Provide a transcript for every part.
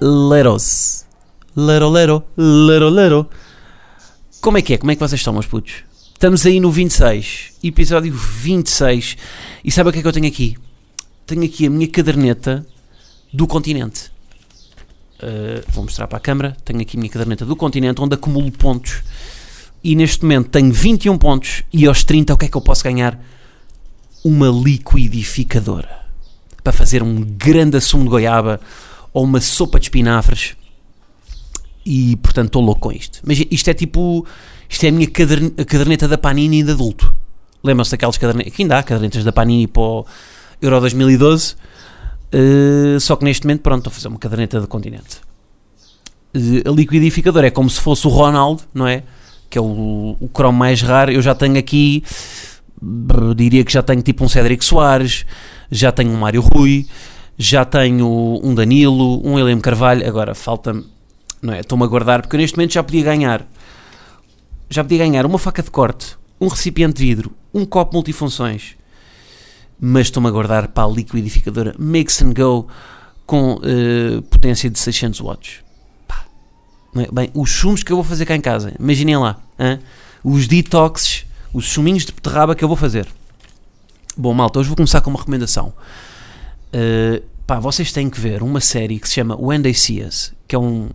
leros. Lero, lero, lero, lero. Como é que é? Como é que vocês estão, meus putos? Estamos aí no 26, episódio 26. E sabe o que é que eu tenho aqui? Tenho aqui a minha caderneta do continente. Uh, vou mostrar para a câmara. Tenho aqui a minha caderneta do continente, onde acumulo pontos. E neste momento tenho 21 pontos. E aos 30, o que é que eu posso ganhar? Uma liquidificadora para fazer um grande assumo de goiaba ou uma sopa de espinafres e portanto estou louco com isto. Mas isto é tipo, isto é a minha a caderneta da Panini de adulto. Lembram-se daquelas cadernetas, que ainda há cadernetas da Panini para o Euro 2012, uh, só que neste momento pronto, estou a fazer uma caderneta de continente. Uh, a liquidificadora é como se fosse o Ronaldo, não é? Que é o, o cromo mais raro. Eu já tenho aqui, diria que já tenho tipo um Cédric Soares, já tenho um Mário Rui, já tenho um Danilo, um Heleno Carvalho, agora falta-me, não é? Estou-me a guardar, porque neste momento já podia ganhar, já podia ganhar uma faca de corte, um recipiente de vidro, um copo multifunções, mas estou-me a guardar para a liquidificadora Mix and Go com uh, potência de 600 watts. Pá. É? Bem, os sumos que eu vou fazer cá em casa, imaginem lá, hein? os detoxes, os suminhos de beterraba que eu vou fazer. Bom, malta, hoje vou começar com uma recomendação. Uh, pá, vocês têm que ver uma série que se chama When They See Us, que é um.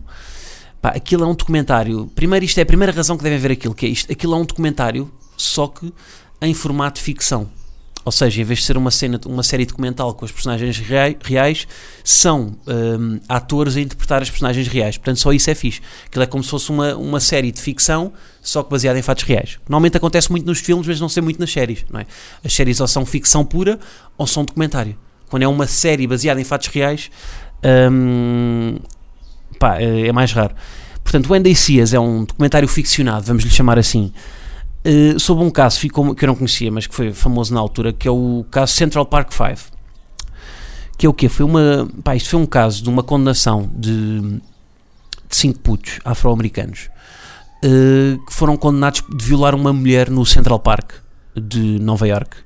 Pá, aquilo é um documentário. Primeiro, isto é a primeira razão que devem ver aquilo, que é isto. Aquilo é um documentário, só que em formato ficção. Ou seja, em vez de ser uma, cena, uma série documental com os personagens reais, são um, atores a interpretar as personagens reais. Portanto, só isso é fixe. Aquilo é como se fosse uma, uma série de ficção, só que baseada em fatos reais. Normalmente acontece muito nos filmes, mas não sei muito nas séries. Não é? As séries ou são ficção pura ou são documentário. Quando é uma série baseada em fatos reais, um, pá, é, é mais raro. Portanto, o Andy Cias é um documentário ficcionado, vamos lhe chamar assim, uh, sobre um caso ficou, que eu não conhecia, mas que foi famoso na altura, que é o caso Central Park 5. Que é o quê? Foi uma. Pá, isto foi um caso de uma condenação de, de cinco putos afro-americanos uh, que foram condenados de violar uma mulher no Central Park de Nova York.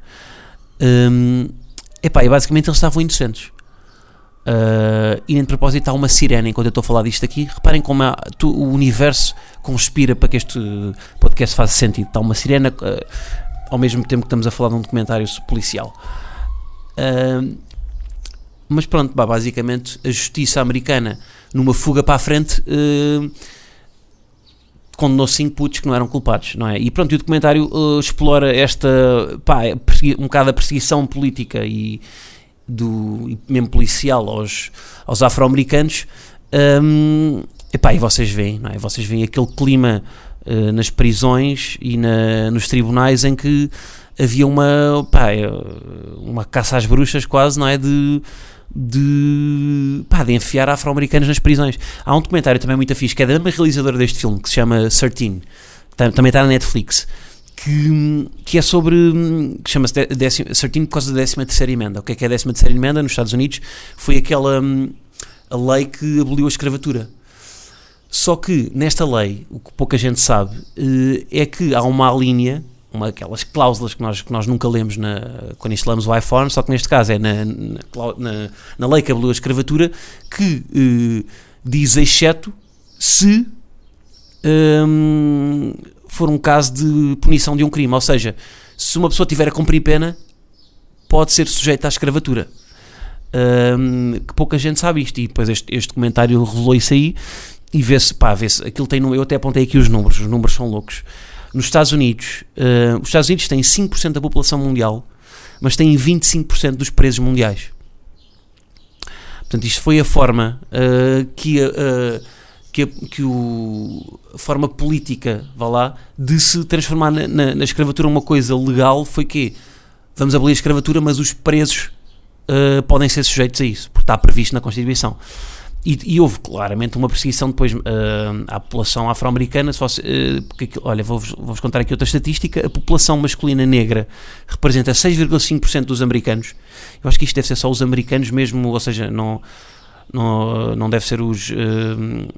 Um, epá, e basicamente eles estavam inocentes. Uh, e nem de propósito há uma sirene enquanto eu estou a falar disto aqui. Reparem como há, tu, o universo conspira para que este podcast faça sentido. Está uma sirene uh, ao mesmo tempo que estamos a falar de um documentário policial. Uh, mas pronto, bah, basicamente a justiça americana, numa fuga para a frente, condenou cinco putos que não eram culpados, não é? E pronto, e o documentário explora esta, pá, um bocado a perseguição política e do mesmo policial aos, aos afro-americanos um, epá, e vocês veem, não é? vocês veem aquele clima uh, nas prisões e na, nos tribunais em que havia uma pá, eh, uma caça às bruxas quase, não é? De, de, pá, de enfiar afro-americanos nas prisões. Há um documentário também muito fixe que é da mesma realizadora deste filme que se chama 13, também está na Netflix que, que é sobre. que chama-se 13 por causa da 13 terceira emenda. O que é que é a 13 terceira emenda nos Estados Unidos? Foi aquela a lei que aboliu a escravatura. Só que nesta lei, o que pouca gente sabe, eh, é que há uma linha, uma daquelas cláusulas que nós, que nós nunca lemos na, quando instalamos o iPhone, só que neste caso é na, na, na lei que aboliu a escravatura, que eh, diz exceto se hum, for um caso de punição de um crime. Ou seja, se uma pessoa tiver a cumprir pena, pode ser sujeita à escravatura. Um, que pouca gente sabe isto. E depois este, este documentário revelou isso aí. E vê-se, pá, vê-se. Aquilo tem. Eu até apontei aqui os números, os números são loucos. Nos Estados Unidos, uh, os Estados Unidos têm 5% da população mundial, mas têm 25% dos presos mundiais. Portanto, isto foi a forma uh, que. Uh, que, que o, a forma política, vá lá, de se transformar na, na, na escravatura uma coisa legal foi que vamos abolir a escravatura, mas os presos uh, podem ser sujeitos a isso, porque está previsto na Constituição. E, e houve claramente uma perseguição depois uh, à população afro-americana. Uh, porque, olha, vou-vos vou contar aqui outra estatística: a população masculina negra representa 6,5% dos americanos. Eu acho que isto deve ser só os americanos mesmo, ou seja, não não, não deve ser os, uh,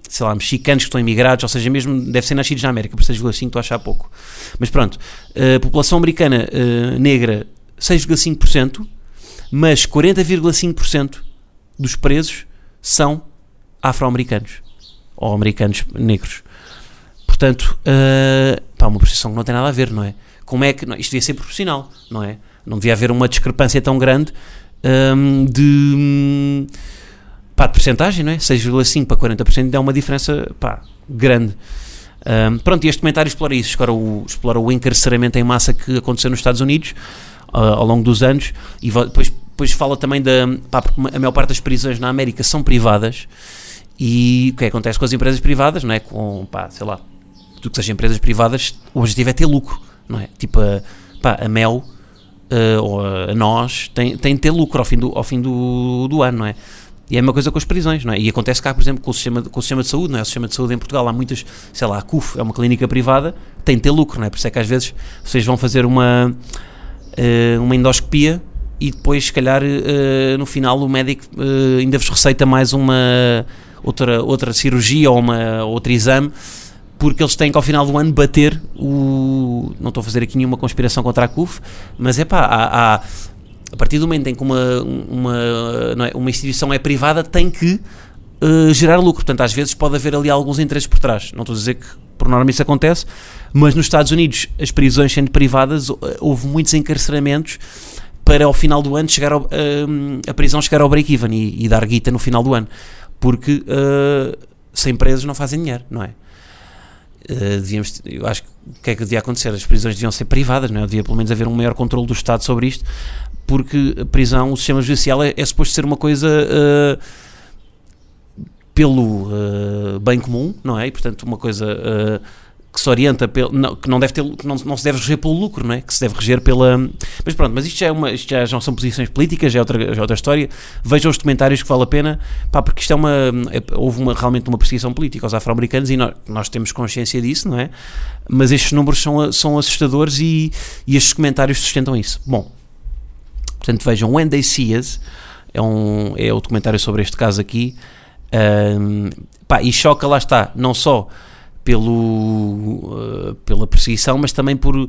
sei lá, mexicanos que estão imigrados, ou seja, mesmo deve ser nascidos na América, por 6,5 estou a achar pouco. Mas pronto, a população americana negra 6,5%, mas 40,5% dos presos são afro-americanos ou americanos negros. Portanto, uh, pá, uma percepção que não tem nada a ver, não é? Como é que. Não, isto devia ser proporcional, não é? Não devia haver uma discrepância tão grande um, de. pá, de porcentagem, não é? 6,5 para 40% dá uma diferença, pá, grande. Um, pronto, e este comentário explora isso, explora o, explora o encarceramento em massa que aconteceu nos Estados Unidos uh, ao longo dos anos e depois, depois fala também da. pá, porque a maior parte das prisões na América são privadas e o que acontece com as empresas privadas, não é? Com, pá, sei lá, tudo que seja empresas privadas, o objetivo é ter lucro, não é? Tipo, a, pá, a Mel uh, ou a, nós tem, tem de ter lucro ao fim, do, ao fim do, do ano, não é? E é a mesma coisa com as prisões, não é? E acontece cá, por exemplo, com o sistema, com o sistema de saúde, não é? O sistema de saúde em Portugal, há muitas, sei lá, a CUF é uma clínica privada, tem de ter lucro, não é? Por isso é que às vezes vocês vão fazer uma, uh, uma endoscopia e depois, se calhar, uh, no final o médico ainda vos receita mais uma outra, outra cirurgia ou uma, outro exame, porque eles têm que ao final do ano bater o. Não estou a fazer aqui nenhuma conspiração contra a CUF, mas é pá, há, há, a partir do momento em que uma, uma, é, uma instituição é privada, tem que uh, gerar lucro. Portanto, às vezes pode haver ali alguns interesses por trás. Não estou a dizer que por norma isso acontece, mas nos Estados Unidos, as prisões sendo privadas, houve muitos encarceramentos para ao final do ano chegar ao, uh, a prisão chegar ao break-even e, e dar guita no final do ano porque uh, sem presos não fazem dinheiro, não é? Uh, devíamos, eu acho que o que é que devia acontecer? As prisões deviam ser privadas, não é? Devia pelo menos haver um maior controle do Estado sobre isto, porque a prisão, o sistema judicial é, é suposto ser uma coisa uh, pelo uh, bem comum, não é? E portanto, uma coisa que se orienta pelo, não, que não deve ter que não, não se deve reger pelo lucro, não é? Que se deve reger pela mas pronto, mas isto já é uma isto já, não são posições políticas, já é outra, já é outra história. Vejam os documentários que vale a pena, pá, porque isto é uma é, houve uma, realmente uma perseguição política aos afro-americanos e nós, nós temos consciência disso, não é? Mas estes números são, são assustadores e, e estes comentários sustentam isso. Bom, portanto vejam When They See Us é, um, é o documentário sobre este caso aqui um, pá, e choca, lá está, não só pelo, uh, pela perseguição, mas também por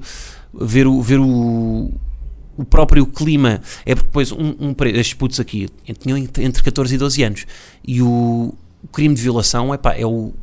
ver o, ver o, o próprio clima. É porque depois um, um estes putos aqui tinham entre 14 e 12 anos e o, o crime de violação epá, é o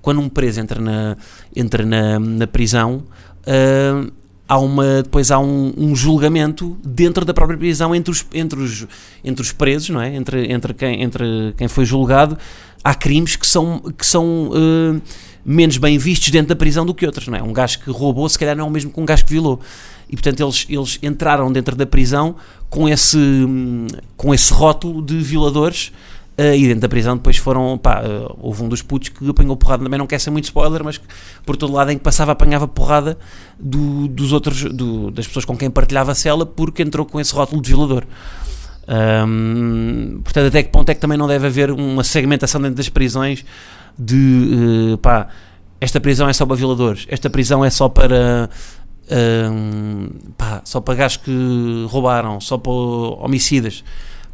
quando um preso entra na, entra na, na prisão. Uh, há uma, depois há um, um, julgamento dentro da própria prisão entre os, entre os, entre os presos, não é? entre, entre, quem, entre quem foi julgado. Há crimes que são, que são uh, menos bem vistos dentro da prisão do que outros, não é? Um gajo que roubou, se calhar não é o mesmo que um gajo que violou. E portanto eles, eles entraram dentro da prisão com esse, com esse rótulo de violadores. Uh, e dentro da prisão depois foram, pá, uh, houve um dos putos que apanhou porrada, também não quer ser muito spoiler, mas por todo lado em que passava apanhava porrada do, dos outros, do, das pessoas com quem partilhava a cela, porque entrou com esse rótulo de violador. Um, portanto, até que ponto é que também não deve haver uma segmentação dentro das prisões de uh, pá, esta prisão é só para violadores, esta prisão é só para uh, pá, só para gajos que roubaram, só para homicidas,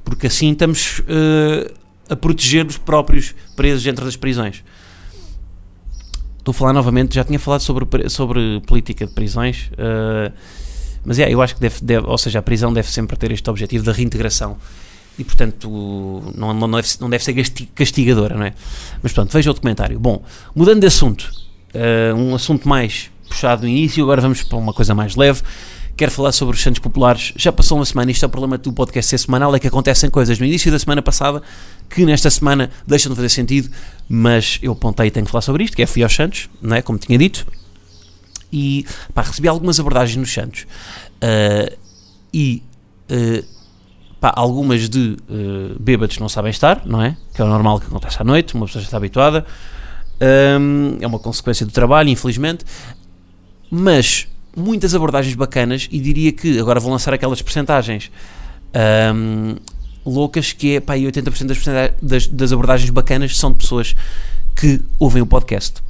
porque assim estamos uh, a proteger os próprios presos dentro das prisões. Estou a falar novamente, já tinha falado sobre, sobre política de prisões, uh, mas yeah, eu acho que deve, deve, ou seja, a prisão deve sempre ter este objetivo da reintegração e portanto não, não, deve, não deve ser castigadora, não é? Mas pronto, veja o documentário. Bom, mudando de assunto, uh, um assunto mais puxado no início, agora vamos para uma coisa mais leve. Quero falar sobre os Santos Populares. Já passou uma semana, isto é o problema do podcast ser semanal, é que acontecem coisas no início da semana passada que nesta semana deixam de fazer sentido, mas eu apontei e tenho que falar sobre isto, que é fui aos Santos, não é? Como tinha dito, e pá, recebi algumas abordagens nos Santos. Uh, e uh, Pá, algumas de uh, bêbados não sabem estar, não é? Que é o normal que acontece à noite, uma pessoa já está habituada. Um, é uma consequência do trabalho, infelizmente. Mas muitas abordagens bacanas, e diria que agora vou lançar aquelas percentagens. Um, loucas que é, pá, e 80% das, das, das abordagens bacanas são de pessoas que ouvem o podcast.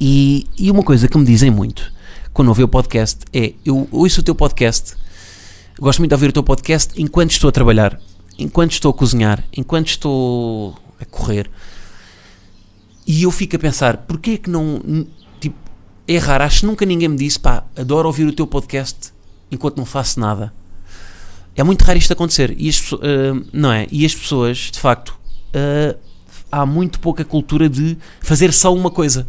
E, e uma coisa que me dizem muito quando ouvem o podcast é: eu ouço o teu podcast, gosto muito de ouvir o teu podcast enquanto estou a trabalhar, enquanto estou a cozinhar, enquanto estou a correr. E eu fico a pensar: porquê é que não. Tipo, é raro, acho que nunca ninguém me disse, pá, adoro ouvir o teu podcast enquanto não faço nada. É muito raro isto acontecer. E as, uh, não é? E as pessoas, de facto, uh, há muito pouca cultura de fazer só uma coisa.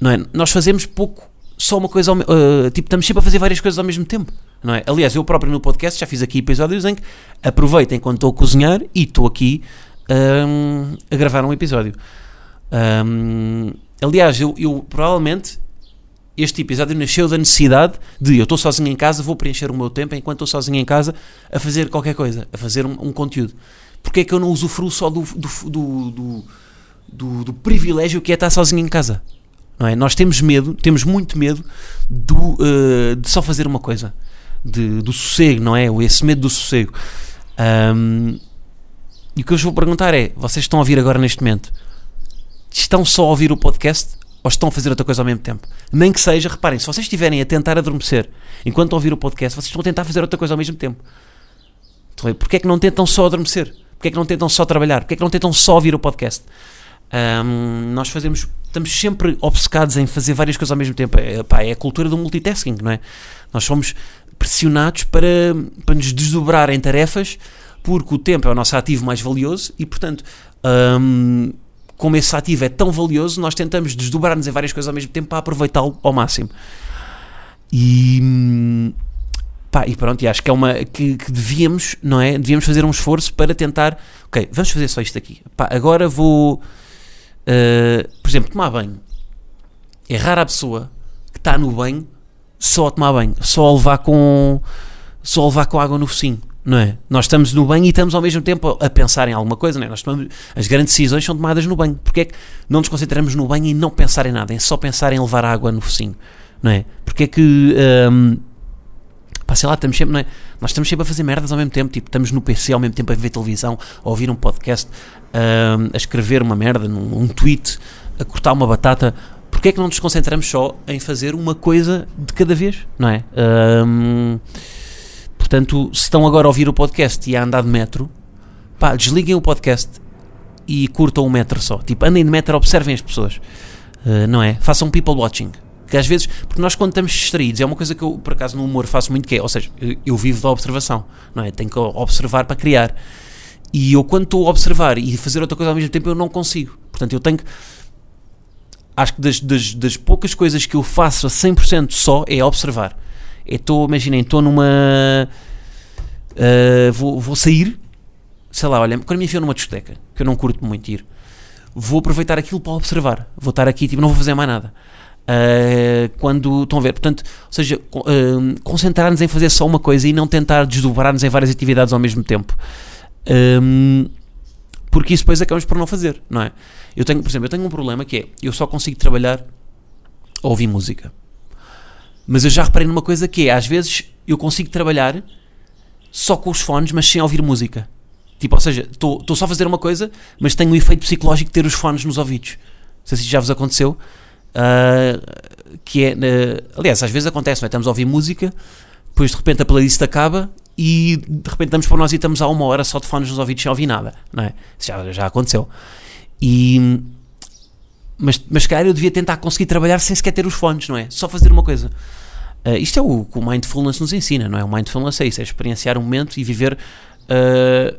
Não é? Nós fazemos pouco, só uma coisa, ao, uh, tipo, estamos sempre a fazer várias coisas ao mesmo tempo. Não é? Aliás, eu próprio no podcast já fiz aqui episódios em que aproveito enquanto estou a cozinhar e estou aqui um, a gravar um episódio. Um, aliás, eu, eu provavelmente este episódio nasceu da necessidade de eu estou sozinho em casa, vou preencher o meu tempo enquanto estou sozinho em casa a fazer qualquer coisa, a fazer um, um conteúdo. Porque é que eu não usufruo só do, do, do, do, do privilégio que é estar sozinho em casa? Não é? Nós temos medo, temos muito medo do, uh, de só fazer uma coisa, de, do sossego, não é? Esse medo do sossego. Um, e o que eu vos vou perguntar é: vocês estão a ouvir agora neste momento? Estão só a ouvir o podcast ou estão a fazer outra coisa ao mesmo tempo? Nem que seja, reparem, se vocês estiverem a tentar adormecer enquanto estão a ouvir o podcast, vocês estão a tentar fazer outra coisa ao mesmo tempo. Porquê é que não tentam só adormecer? Porquê é que não tentam só trabalhar? Porquê é que não tentam só ouvir o podcast? Um, nós fazemos, estamos sempre obcecados em fazer várias coisas ao mesmo tempo. É, pá, é a cultura do multitasking, não é? Nós somos pressionados para, para nos desdobrar em tarefas porque o tempo é o nosso ativo mais valioso e, portanto, um, como esse ativo é tão valioso, nós tentamos desdobrar-nos em várias coisas ao mesmo tempo para aproveitá-lo ao máximo. E, pá, e pronto, e acho que é uma que, que, devíamos, não é? Devíamos fazer um esforço para tentar, ok, vamos fazer só isto aqui. Pá, agora vou Uh, por exemplo, tomar banho. É rara a pessoa que está no banho só a tomar banho, só a levar com, só a levar com água no focinho, não é? Nós estamos no banho e estamos ao mesmo tempo a, pensar em alguma coisa, não é? Nós tomamos, as grandes decisões são tomadas no banho. Porque é que não nos concentramos no banho e não pensar em nada, é só pensar em levar água no focinho, não é? Porque é que. Um, pá, sei lá, estamos sempre, não é? Nós estamos sempre a fazer merdas ao mesmo tempo, tipo, estamos no PC ao mesmo tempo a ver televisão, a ouvir um podcast, a escrever uma merda, num, um tweet, a cortar uma batata. Porquê é que não nos concentramos só em fazer uma coisa de cada vez, não é? Um, portanto, se estão agora a ouvir o podcast e a andar de metro, pá, desliguem o podcast e curtam o metro só. Tipo, andem de metro, observem as pessoas, uh, não é? Façam people watching que às vezes, porque nós quando estamos distraídos, é uma coisa que eu por acaso no humor faço muito que é, ou seja, eu, vivo da observação, não é? Tenho que observar para criar. E eu quando estou a observar e fazer outra coisa ao mesmo tempo, eu não consigo. Portanto, eu tenho que acho que das, das, das poucas coisas que eu faço a 100% só é observar. Estou, imaginem, estou numa. Uh, vou, vou sair, sei lá, olha, quando me enfio numa discoteca, que eu não curto muito ir, vou aproveitar aquilo para observar. Vou estar aqui, tipo, não vou fazer mais nada. Uh, quando estão a ver. Portanto, ou seja, uh, concentrar-nos em fazer só uma coisa e não tentar desdobrar-nos em várias atividades ao mesmo tempo. Um, porque isso depois acabamos por não fazer, não é? Eu tenho, por exemplo, eu tenho um problema que é, eu só consigo trabalhar a ouvir música. Mas eu já reparei numa coisa que é, às vezes eu consigo trabalhar só com os fones, mas sem ouvir música. Tipo, ou seja, estou só a fazer uma coisa, mas tenho o efeito psicológico de ter os fones nos ouvidos. Não sei se já vos aconteceu. Uh, que é, uh, aliás, às vezes acontece, não é? estamos a ouvir música, depois de repente a playlist acaba e de repente damos para nós e estamos há uma hora só de fones nos ouvidos sem ouvir nada, não é? Isso já, já aconteceu. E, mas, mas calhar eu devia tentar conseguir trabalhar sem sequer ter os fones, não é? Só fazer uma coisa. Uh, isto é o que o Mindfulness nos ensina, não é? O Mindfulness é isso, é experienciar um momento e viver, uh,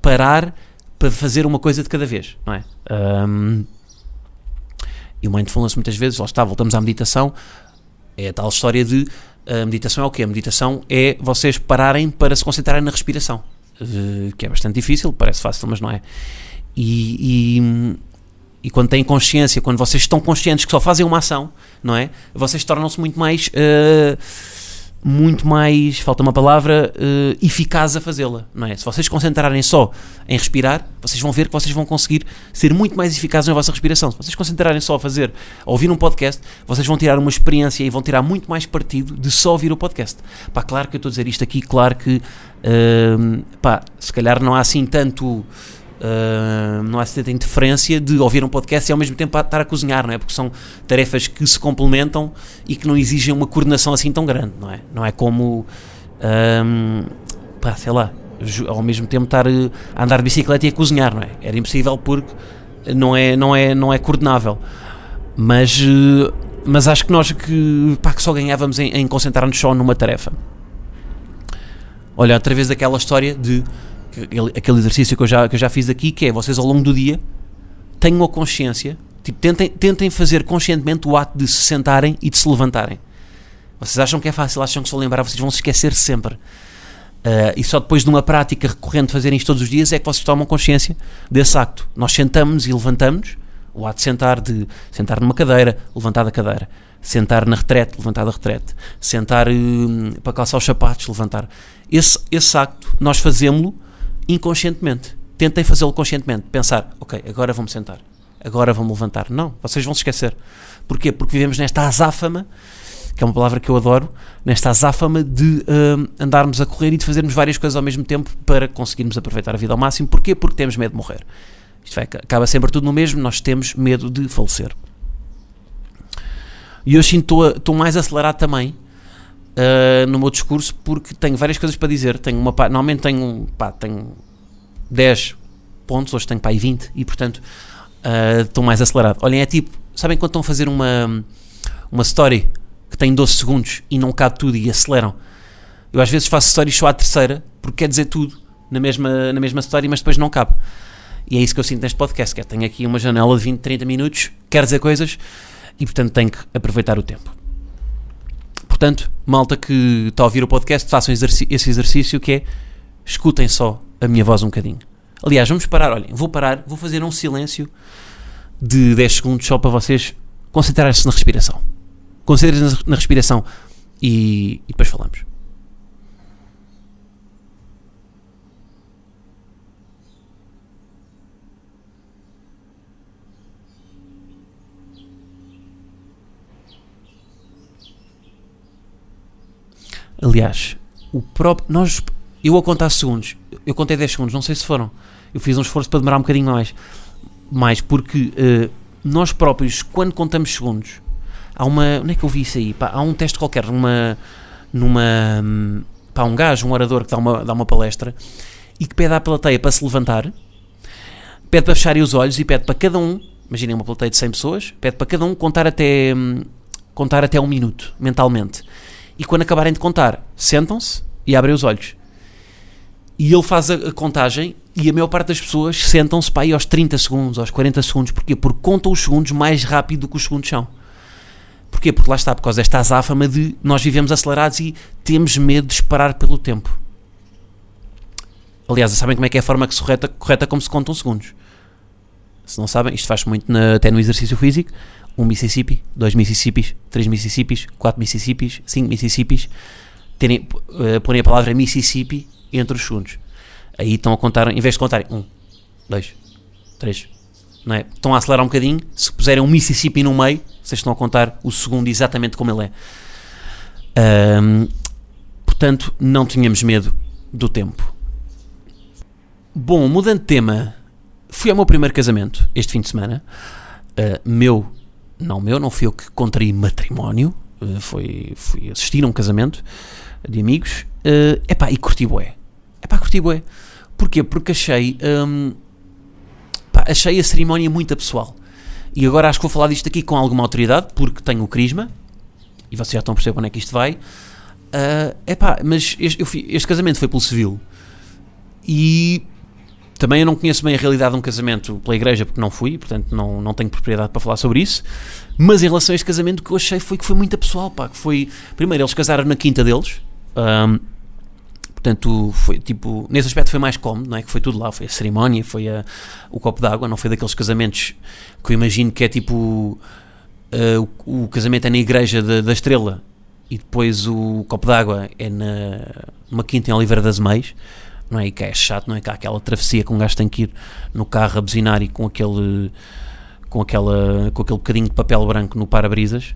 parar para fazer uma coisa de cada vez, não é? Um, e o Mindfulness muitas vezes, lá está, voltamos à meditação, é a tal história de a meditação é o quê? A meditação é vocês pararem para se concentrarem na respiração, uh, que é bastante difícil, parece fácil, mas não é. E, e, e, quando têm consciência, quando vocês estão conscientes que só fazem uma ação, não é? Vocês tornam-se muito mais. Uh, muito mais, falta uma palavra, uh, eficaz a fazê-la, não é? Se vocês concentrarem só em respirar, vocês vão ver que vocês vão conseguir ser muito mais eficazes na vossa respiração. Se vocês concentrarem só a fazer, a ouvir um podcast, vocês vão tirar uma experiência e vão tirar muito mais partido de só ouvir o podcast. Pá, claro que eu estou a dizer isto aqui, claro que, uh, pá, se calhar não há assim tanto Uh, não há tanta interferência de ouvir um podcast e ao mesmo tempo estar a cozinhar, não é? Porque são tarefas que se complementam e que não exigem uma coordenação assim tão grande, não é? Não é como, um, pá, sei lá, ao mesmo tempo estar a andar de bicicleta e a cozinhar, não é? Era impossível porque não é, não é, não é coordenável. Mas, mas acho que nós que, pá, que só ganhávamos em, em concentrar-nos só numa tarefa. Olha, através daquela história de aquele exercício que eu, já, que eu já fiz aqui, que é vocês ao longo do dia tenham a consciência, tipo, tentem, tentem fazer conscientemente o ato de se sentarem e de se levantarem. Vocês acham que é fácil, acham que se lembrar, vocês vão se esquecer sempre. Uh, e só depois de uma prática recorrente fazerem isto todos os dias é que vocês tomam consciência desse acto. Nós sentamos e levantamos, o ato de sentar, de sentar numa cadeira, levantar da cadeira, sentar na retrete, levantar da retrete, sentar uh, para calçar os sapatos, levantar. Esse, esse acto, nós fazemos-lo inconscientemente. Tentem fazê-lo conscientemente. Pensar, ok, agora vou-me sentar. Agora vou-me levantar. Não, vocês vão se esquecer. Porquê? Porque vivemos nesta azáfama, que é uma palavra que eu adoro, nesta azáfama de uh, andarmos a correr e de fazermos várias coisas ao mesmo tempo para conseguirmos aproveitar a vida ao máximo. Porquê? Porque temos medo de morrer. Isto vai, acaba sempre tudo no mesmo, nós temos medo de falecer. E hoje estou mais acelerado também, uh, no meu discurso porque tenho várias coisas para dizer. Tenho uma, normalmente tenho, pá, tenho 10 pontos, hoje tenho pá, 20 e portanto uh, estou mais acelerado. Olhem, é tipo, sabem quando estão a fazer uma, uma story que tem 12 segundos e não cabe tudo e aceleram? Eu às vezes faço stories só à terceira porque quer dizer tudo na mesma, na mesma story, mas depois não cabe. E é isso que eu sinto neste podcast, que é, tenho aqui uma janela de 20, 30 minutos, quero dizer coisas e portanto tenho que aproveitar o tempo. Portanto, malta que está a ouvir o podcast, façam esse exercício que é escutem só a minha voz um bocadinho. Aliás, vamos parar, olhem, vou parar, vou fazer um silêncio de 10 segundos só para vocês concentrarem-se na respiração. Concentrem-se na respiração e, e depois falamos. Aliás, o próprio. Nós, eu a contar segundos, eu contei 10 segundos, não sei se foram. Eu fiz um esforço para demorar um bocadinho mais. Mais porque uh, nós próprios, quando contamos segundos, há uma. Onde é que eu vi isso aí? Pá, há um teste qualquer numa. numa. pá, um gajo, um orador que dá uma, dá uma palestra e que pede à plateia para se levantar, pede para fecharem os olhos e pede para cada um, imaginem uma plateia de 100 pessoas, pede para cada um contar até. contar até um minuto, mentalmente e quando acabarem de contar, sentam-se e abrem os olhos. E ele faz a, contagem e a maior parte das pessoas sentam-se para aí aos 30 segundos, aos 40 segundos. Porquê? Porque contam os segundos mais rápido do que os segundos são. Porquê? Porque lá está, por causa desta azáfama de nós vivemos acelerados e temos medo de esperar pelo tempo. Aliás, sabem como é que é a forma que correta, correta como se contam segundos? Se não sabem, isto faz muito na, até no exercício físico um Mississippi, dois Mississippis, três Mississippis, quatro Mississippis, cinco Mississippis, terem, uh, porem a palavra Mississippi entre os segundos. Aí estão a contar, em vez de contarem um, dois, três, não é? Estão a acelerar um bocadinho. Se puserem um Mississippi no meio, vocês estão a contar o segundo exatamente como ele é. Um, portanto, não tínhamos medo do tempo. Bom, mudando de tema, fui ao meu primeiro casamento este fim de semana. Uh, meu não meu, não fui eu que contraí matrimónio, uh, foi, fui assistir a um casamento de amigos, uh, epá, e curti bué. Epá, curti bué. Porquê? Porque achei, um, pá, achei a cerimónia muito pessoal. E agora acho que vou falar disto aqui com alguma autoridade, porque tenho o crisma, e vocês já estão a perceber onde é que isto vai. Uh, epá, mas este, eu, este casamento foi pelo civil, e também eu não conheço bem a realidade de um casamento pela igreja, porque não fui, portanto não, não tenho propriedade para falar sobre isso. Mas em relação a este casamento, o que eu achei foi que foi muito pessoal, pá. Que foi, primeiro, eles casaram na quinta deles. Um, portanto, foi tipo, nesse aspecto foi mais cómodo, não é? Que foi tudo lá, foi a cerimónia, foi a, o copo d'água, não foi daqueles casamentos que eu imagino que é tipo uh, o, o, casamento é na igreja da, da estrela e depois o copo d'água é na uma quinta em Oliveira das Meias, não é? E que é chato, não é? Que há aquela travessia que um gajo tem que ir no carro a buzinar e com aquele com, aquela, com aquele bocadinho de papel branco no para-brisas.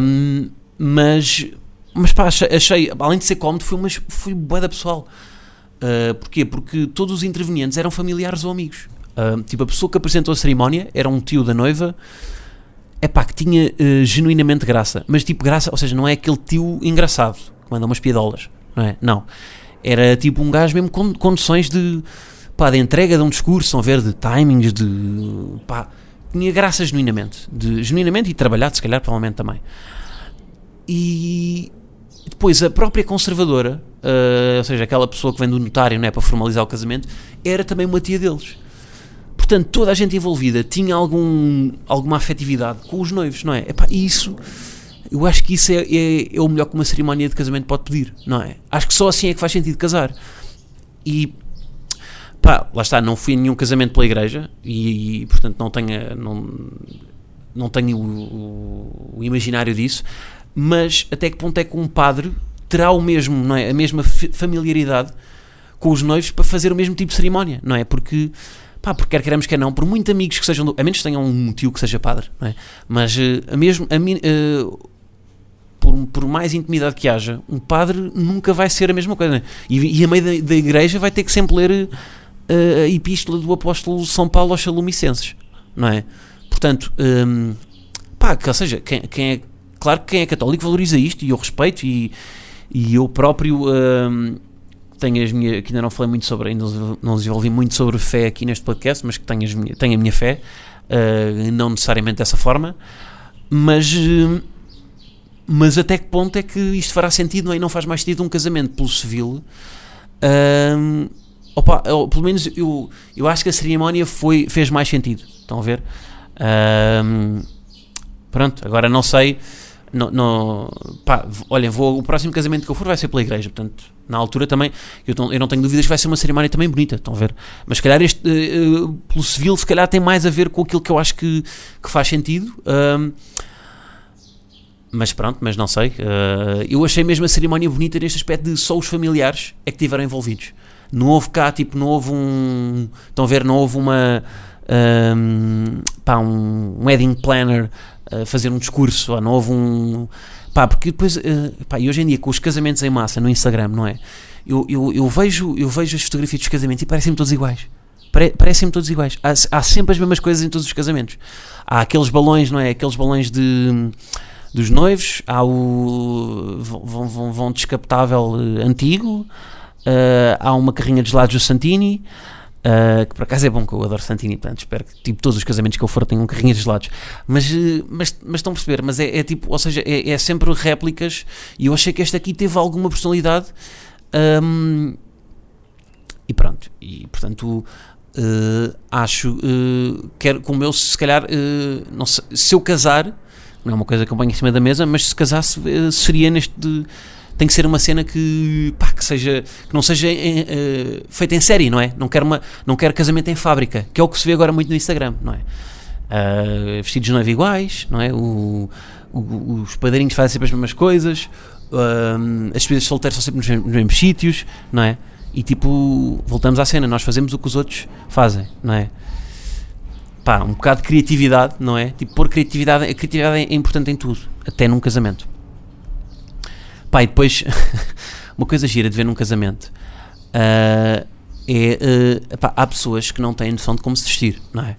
Um, mas, mas pá, achei, além de ser cómodo, foi, mas foi bué da pessoal. Uh, porquê? Porque todos os intervenientes eram familiares ou amigos. Uh, tipo, a pessoa que apresentou a cerimónia era um tio da noiva, é pá, que tinha uh, genuinamente graça. Mas tipo, graça, ou seja, não é aquele tio engraçado que manda umas piadolas, não é? Não. Era tipo um gajo mesmo com condições de, pá, de entrega de um discurso, a ver, de timings, de, pá, tinha graça genuinamente, de, genuinamente e trabalhado, se calhar, provavelmente também. E depois a própria conservadora, uh, ou seja, aquela pessoa que vem do notário não é, para formalizar o casamento, era também uma tia deles. Portanto, toda a gente envolvida tinha algum, alguma afetividade com os noivos, não é? Epá, isso, eu acho que isso é, é, é, o melhor que uma cerimónia de casamento pode pedir, não é? Acho que só assim é que faz sentido casar. E pá, lá está, não fui a nenhum casamento pela igreja e, e portanto não tenho, não, não tenho o, o, imaginário disso, mas até que ponto é que um padre terá o mesmo, não é, a mesma familiaridade com os noivos para fazer o mesmo tipo de cerimónia, não é? Porque, pá, porque quer queremos quer não, por muito amigos que sejam, a menos que tenham um tio que seja padre, não é? Mas uh, a mesmo, a, uh, por, por, mais intimidade que haja, um padre nunca vai ser a mesma coisa. É? E, e a meio da, da, igreja vai ter que sempre ler a epístola do apóstolo São Paulo aos Salomicenses, não é? Portanto, um, pá, ou seja, quem, quem, é, claro que quem é católico valoriza isto e eu respeito e, e eu próprio um, tenho as minhas, que ainda não falei muito sobre, ainda não desenvolvi muito sobre fé aqui neste podcast, mas que tenho, as tenho a minha fé, uh, não necessariamente dessa forma, mas... Uh, mas até que ponto é que isto fará sentido não, é? não faz mais sentido um casamento pelo civil uh, opa, eu, pelo menos eu, eu acho que a cerimónia foi, fez mais sentido. Estão a ver? Um, pronto, agora não sei. Não, não, pá, olha, vou, o próximo casamento que eu for vai ser pela igreja, portanto, na altura também, eu, eu não tenho dúvidas que vai ser uma cerimónia também bonita, estão a ver? Mas se calhar este, uh, pelo civil, se calhar tem mais a ver com aquilo que eu acho que, que faz sentido. Um, mas pronto, mas não sei. Uh, eu achei mesmo a cerimónia bonita neste aspecto de só os familiares é que estiveram envolvidos. Não houve cá, tipo, não houve um. Estão a ver, não houve uma. Um, pá, um wedding planner a fazer um discurso, ou não houve um. Pá, porque depois. Uh, pá, e hoje em dia, com os casamentos em massa no Instagram, não é? Eu, eu, eu vejo, eu vejo as fotografias dos casamentos e parecem-me todos iguais. Pare, parecem-me todos iguais. Há, há sempre as mesmas coisas em todos os casamentos. Há aqueles balões, não é? Aqueles balões de dos noivos, há o vão, vão, vão descapotável uh, antigo, Uh, há uma carrinha de gelados do Santini, uh, que por acaso é bom, que eu adoro Santini, portanto espero que tipo, todos os casamentos que eu for tenham carrinha de gelados. Mas, uh, mas, mas estão a perceber, mas é, é tipo, ou seja, é, é, sempre réplicas e eu achei que este aqui teve alguma personalidade. Um, e pronto, e portanto acho que como eu se calhar não sei, se eu casar, não é uma coisa que eu ponho em cima da mesa, mas se casasse seria neste tem que ser uma cena que, pá, que seja que não seja uh, feita em série, não é? Não quero uma não quero casamento em fábrica, que é o que se vê agora muito no Instagram, não é? Uh, vestidos noivo iguais, não é? O, o, os padrinhos fazem sempre as mesmas coisas, uh, as despedidas solteiras são sempre nos mesmos, nos mesmos sítios, não é? E tipo, voltamos à cena, nós fazemos o que os outros fazem, não é? Pá, um bocado de criatividade, não é? Tipo, pôr criatividade, a criatividade é importante em tudo, até num casamento. Pá, e depois, uma coisa gira de ver num casamento uh, é. Uh, pá, há pessoas que não têm noção de como se vestir, não é?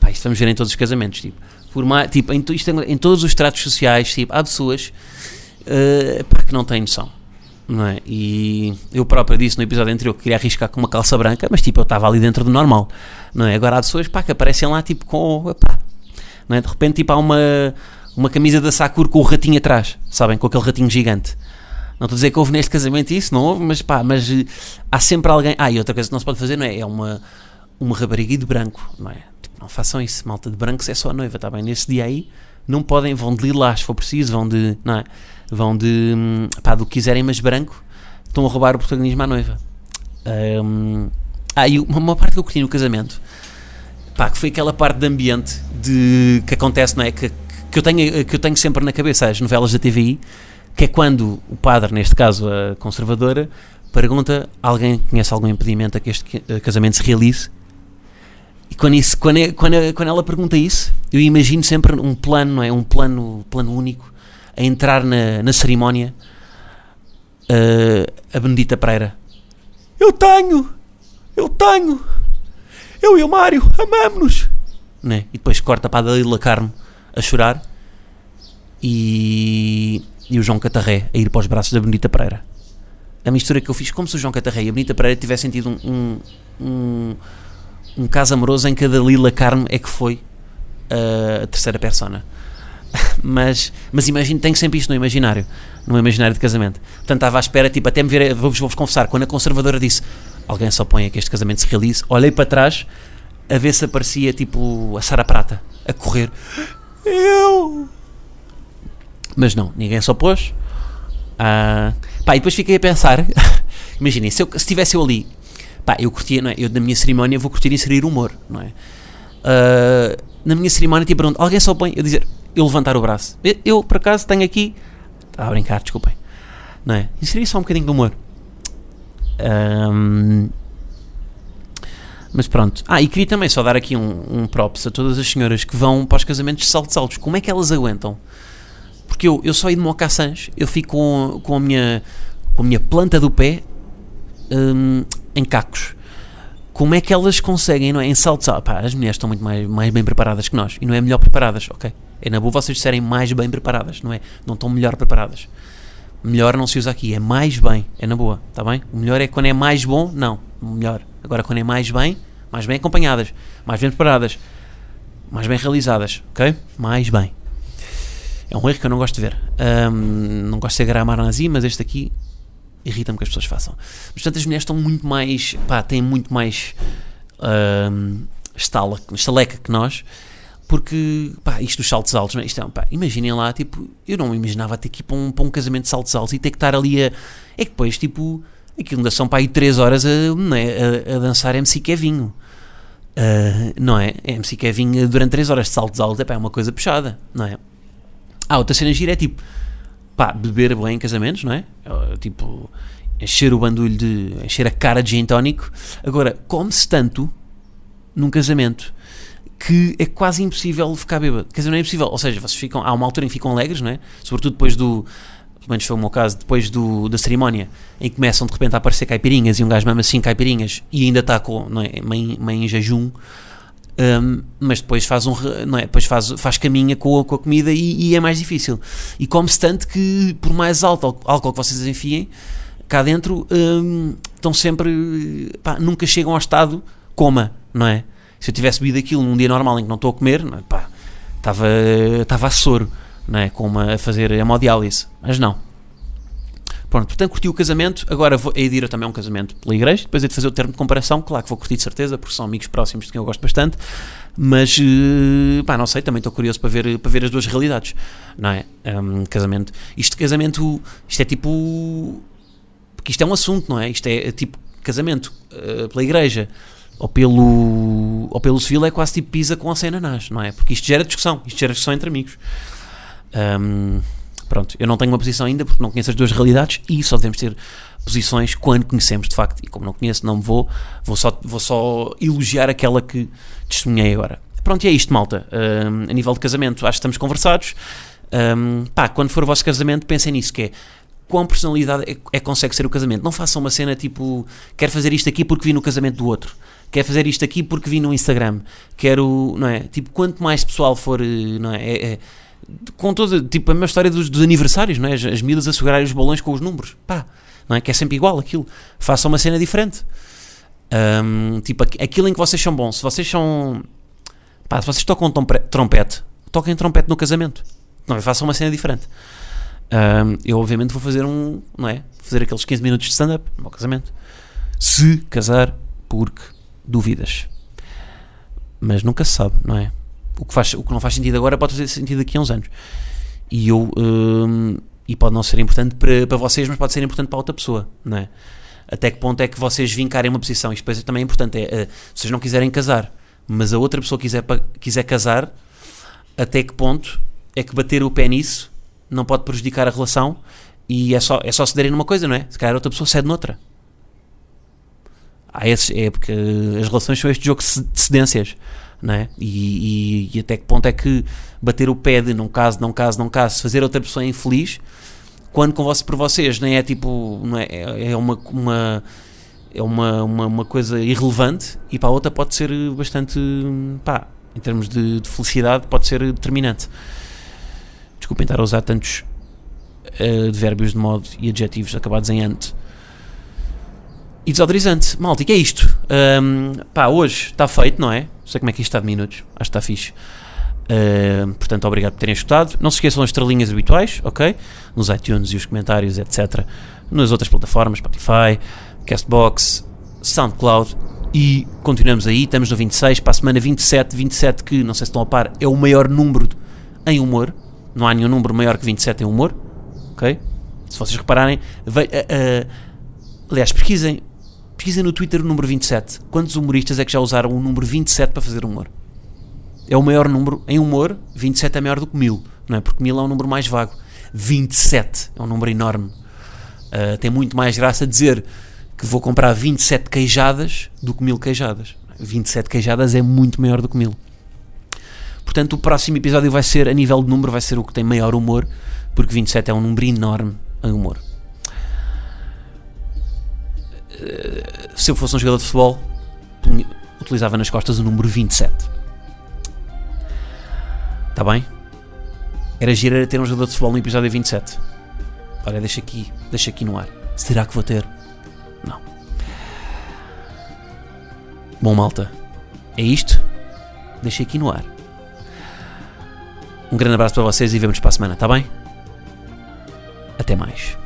Pá, isto vamos ver em todos os casamentos, tipo. Por mais, tipo em, isto, em todos os tratos sociais, tipo, há pessoas uh, pá, que não têm noção. Não é? E eu próprio disse no episódio anterior que queria arriscar com uma calça branca, mas tipo, eu estava ali dentro do normal, não é? Agora há pessoas pá, que aparecem lá tipo com. Não é? De repente, tipo, há uma uma camisa da Sakura com o ratinho atrás, sabem? Com aquele ratinho gigante. Não estou a dizer que houve neste casamento isso, não houve, mas pá, mas uh, há sempre alguém. Ah, e outra coisa que não se pode fazer, não é? É uma, uma rapariga de branco, não é? Tipo, não façam isso, malta de branco se é só a noiva, está bem? Nesse dia aí, não podem, vão de lilás se for preciso, vão de, não é? Vão de, hum, pá, do que quiserem, mas branco, estão a roubar o protagonismo à noiva. Um, ah, e uma, uma parte que eu curti no casamento, pá, que foi aquela parte de ambiente de, que acontece, não é? Que, que eu tenho, que eu tenho sempre na cabeça, as novelas da TVI, que é quando o padre, neste caso a conservadora, pergunta alguém conhece algum impedimento a que este casamento se realize e quando, isso, quando, é, quando, é, quando ela pergunta isso, eu imagino sempre um plano, não é? Um plano, plano único a entrar na, na cerimónia uh, a Benedita Pereira. Eu tenho! Eu tenho! Eu e o Mário amamos-nos! Né? E depois corta para a Dalila Carmo a chorar e, e o João Catarré a ir para os braços da Benedita Pereira. A mistura que eu fiz, como se o João Catarré e a Benedita Pereira tivessem tido um, um, um um caso amoroso em que a Dalila Carmo é que foi uh, a terceira persona. mas, mas imagino, tenho sempre isto no imaginário, no imaginário de casamento. Portanto, estava à espera, tipo, até me ver, vou-vos vou confessar, quando a conservadora disse alguém só põe a que este casamento se realize, olhei para trás a ver se aparecia, tipo, a Sara Prata a correr. Eu! Mas não, ninguém só pôs. Uh, pá, e depois fiquei a pensar, imaginem, se, eu, se tivesse eu ali Pá, eu curtia, não é? Eu na minha cerimónia vou curtir inserir humor, não é? Uh, na minha cerimónia, tipo, alguém só põe, eu dizer, eu levantar o braço. Eu, eu por acaso, tenho aqui. Estava a brincar, desculpem. Não é? Inserir só um bocadinho de humor. Um, mas pronto. Ah, e queria também só dar aqui um, um props a todas as senhoras que vão para os casamentos de saltos altos. Como é que elas aguentam? Porque eu, eu só ir de mocaçãs, eu fico com, com, a minha, com a minha planta do pé um, em cacos. Como é que elas conseguem, não é? Em saltos Pá, as mulheres estão muito mais, mais bem preparadas que nós. E não é melhor preparadas, ok? É na boa vocês disserem mais bem preparadas, não é? Não estão melhor preparadas. Melhor não se usa aqui, é mais bem, é na boa, está bem? O melhor é quando é mais bom, não, melhor. Agora quando é mais bem, mais bem acompanhadas, mais bem preparadas, mais bem realizadas, ok? Mais bem. É um erro que eu não gosto de ver. Um, não gosto de gramar nazi, mas este aqui irrita-me que as pessoas façam. Portanto, as mulheres estão muito mais, pá, têm muito mais uh, estala, estaleca que nós, porque, pá, isto dos saltos altos, não é? Isto é, pá, imaginem lá, tipo, eu não me imaginava ter que ir para um, para um casamento de saltos altos e ter que estar ali a. É que depois, tipo, aquilo ainda são para aí 3 horas a, é, a, a dançar MC Kevinho. Uh, não é? MC Kevinho durante 3 horas de saltos altos é, pá, é uma coisa puxada, não é? Ah, outra cena gira é tipo pá, beber bem em casamentos, não é? Tipo, encher o bandulho de. encher a cara de gin tónico. Agora, come-se tanto num casamento que é quase impossível ficar bêbado. Quer dizer, não é impossível. Ou seja, vocês ficam. Há uma altura em que ficam alegres, não é? Sobretudo depois do. Pelo menos foi o meu caso, depois do, da cerimónia, em que começam de repente a aparecer caipirinhas e um gajo mesmo assim caipirinhas e ainda está com, não é, meio, meio em jejum um, mas depois faz um não é? depois faz, faz caminha com, com a comida e, e, é mais difícil e come-se tanto que por mais alto álcool que vocês enfiem cá dentro um, estão sempre pá, nunca chegam ao estado coma, não é? Se eu tivesse bebido aquilo num dia normal em que não estou a comer, é? pá, estava, estava a soro, não é? Com uma, a fazer hemodiálise, mas não Pronto, portanto curti o casamento, agora vou, hei ir também a um casamento pela igreja, depois hei de fazer o termo de comparação, claro que vou curtir de certeza, porque são amigos próximos de quem eu gosto bastante, mas, uh, pá, não sei, também estou curioso para ver, para ver as duas realidades, não é? Um, casamento, isto casamento, isto é tipo, porque isto é um assunto, não é? Isto é, é tipo casamento uh, pela igreja, ou pelo, ou pelo civil é quase tipo pisa com a cena ananás, não é? Porque isto gera discussão, isto gera discussão entre amigos. Um, Pronto, eu não tenho uma posição ainda porque não conheço as duas realidades e só devemos ter posições quando conhecemos de facto. E como não conheço, não vou, vou só, vou só elogiar aquela que testemunhei agora. Pronto, e é isto, malta. Um, a nível de casamento, acho que estamos conversados. Um, pá, quando for o vosso casamento, pensem nisso, que é quão personalidade é, é consegue ser o casamento. Não façam uma cena tipo, quero fazer isto aqui porque vi no casamento do outro. Quero fazer isto aqui porque vi no Instagram. Quero, não é? Tipo, quanto mais pessoal for, não é, é, é com toda, tipo, a mesma história dos, dos aniversários, não é? As, as miúdas os balões com os números, pá, não é? Que é sempre igual aquilo. Façam uma cena diferente. Um, tipo, aquilo em que vocês são bons, se vocês são, pá, se vocês tocam trompete, toquem trompete no casamento. Não, é? façam uma cena diferente. Um, eu, obviamente, vou fazer um, não é? Fazer aqueles 15 minutos de stand-up no meu casamento. Se casar, porque duvidas. Mas nunca se sabe, não é? o que, faz, o que não faz sentido agora pode fazer sentido daqui a uns anos. E eu. Um, e pode não ser importante para, para vocês, mas pode ser importante para outra pessoa, não é? Até que ponto é que vocês vincarem uma posição? Isto depois também é importante. É, se vocês não quiserem casar, mas a outra pessoa quiser, quiser casar, até que ponto é que bater o pé nisso não pode prejudicar a relação e é só, é só cederem numa coisa, não é? Se calhar outra pessoa cede noutra. Há esses, é porque as relações são este jogo de cedências, não é? E, e, e até que ponto é que bater o pé de não caso, não caso, não caso, fazer outra pessoa infeliz, quando com você, por vocês nem é tipo, não é, é uma, uma é uma, uma, uma, coisa irrelevante e para a outra pode ser bastante, pá, em termos de, de felicidade, pode ser determinante. Desculpem estar a usar tantos uh, advérbios de modo e adjetivos acabados em ante. E desodorizante. Malta, que é isto? Um, pá, hoje está feito, não é? Não sei como é que isto está de minutos. Acho que está fixe. Uh, portanto, obrigado por terem escutado. Não se esqueçam das estrelinhas habituais, ok? Nos iTunes e os comentários, etc. Nas outras plataformas, Spotify, Castbox, SoundCloud. E continuamos aí, estamos no 26, para a semana 27. 27 que, não sei se estão a par, é o maior número em humor. Não há nenhum número maior que 27 em humor, ok? Se vocês repararem, ve, uh, uh, aliás, pesquisem, pesquisem no Twitter o número 27. Quantos humoristas é que já usaram o número 27 para fazer humor? é o maior número em humor, 27 é maior do que 1000, não é? Porque 1000 é um número mais vago. 27 é um número enorme. Uh, tem muito mais graça dizer que vou comprar 27 queijadas do que 1000 queijadas. 27 queijadas é muito maior do que 1000. Portanto, o próximo episódio vai ser, a nível de número, vai ser o que tem maior humor, porque 27 é um número enorme em humor. Uh, se eu fosse um jogador de futebol, utilizava nas costas o número 27 Está bem? Era gira ter um jogador de futebol no episódio 27. Olha, deixa aqui, deixa aqui no ar. Será que vou ter? Não. Bom, malta, é isto. Deixa aqui no ar. Um grande abraço para vocês e vemos para a semana, está bem? Até mais.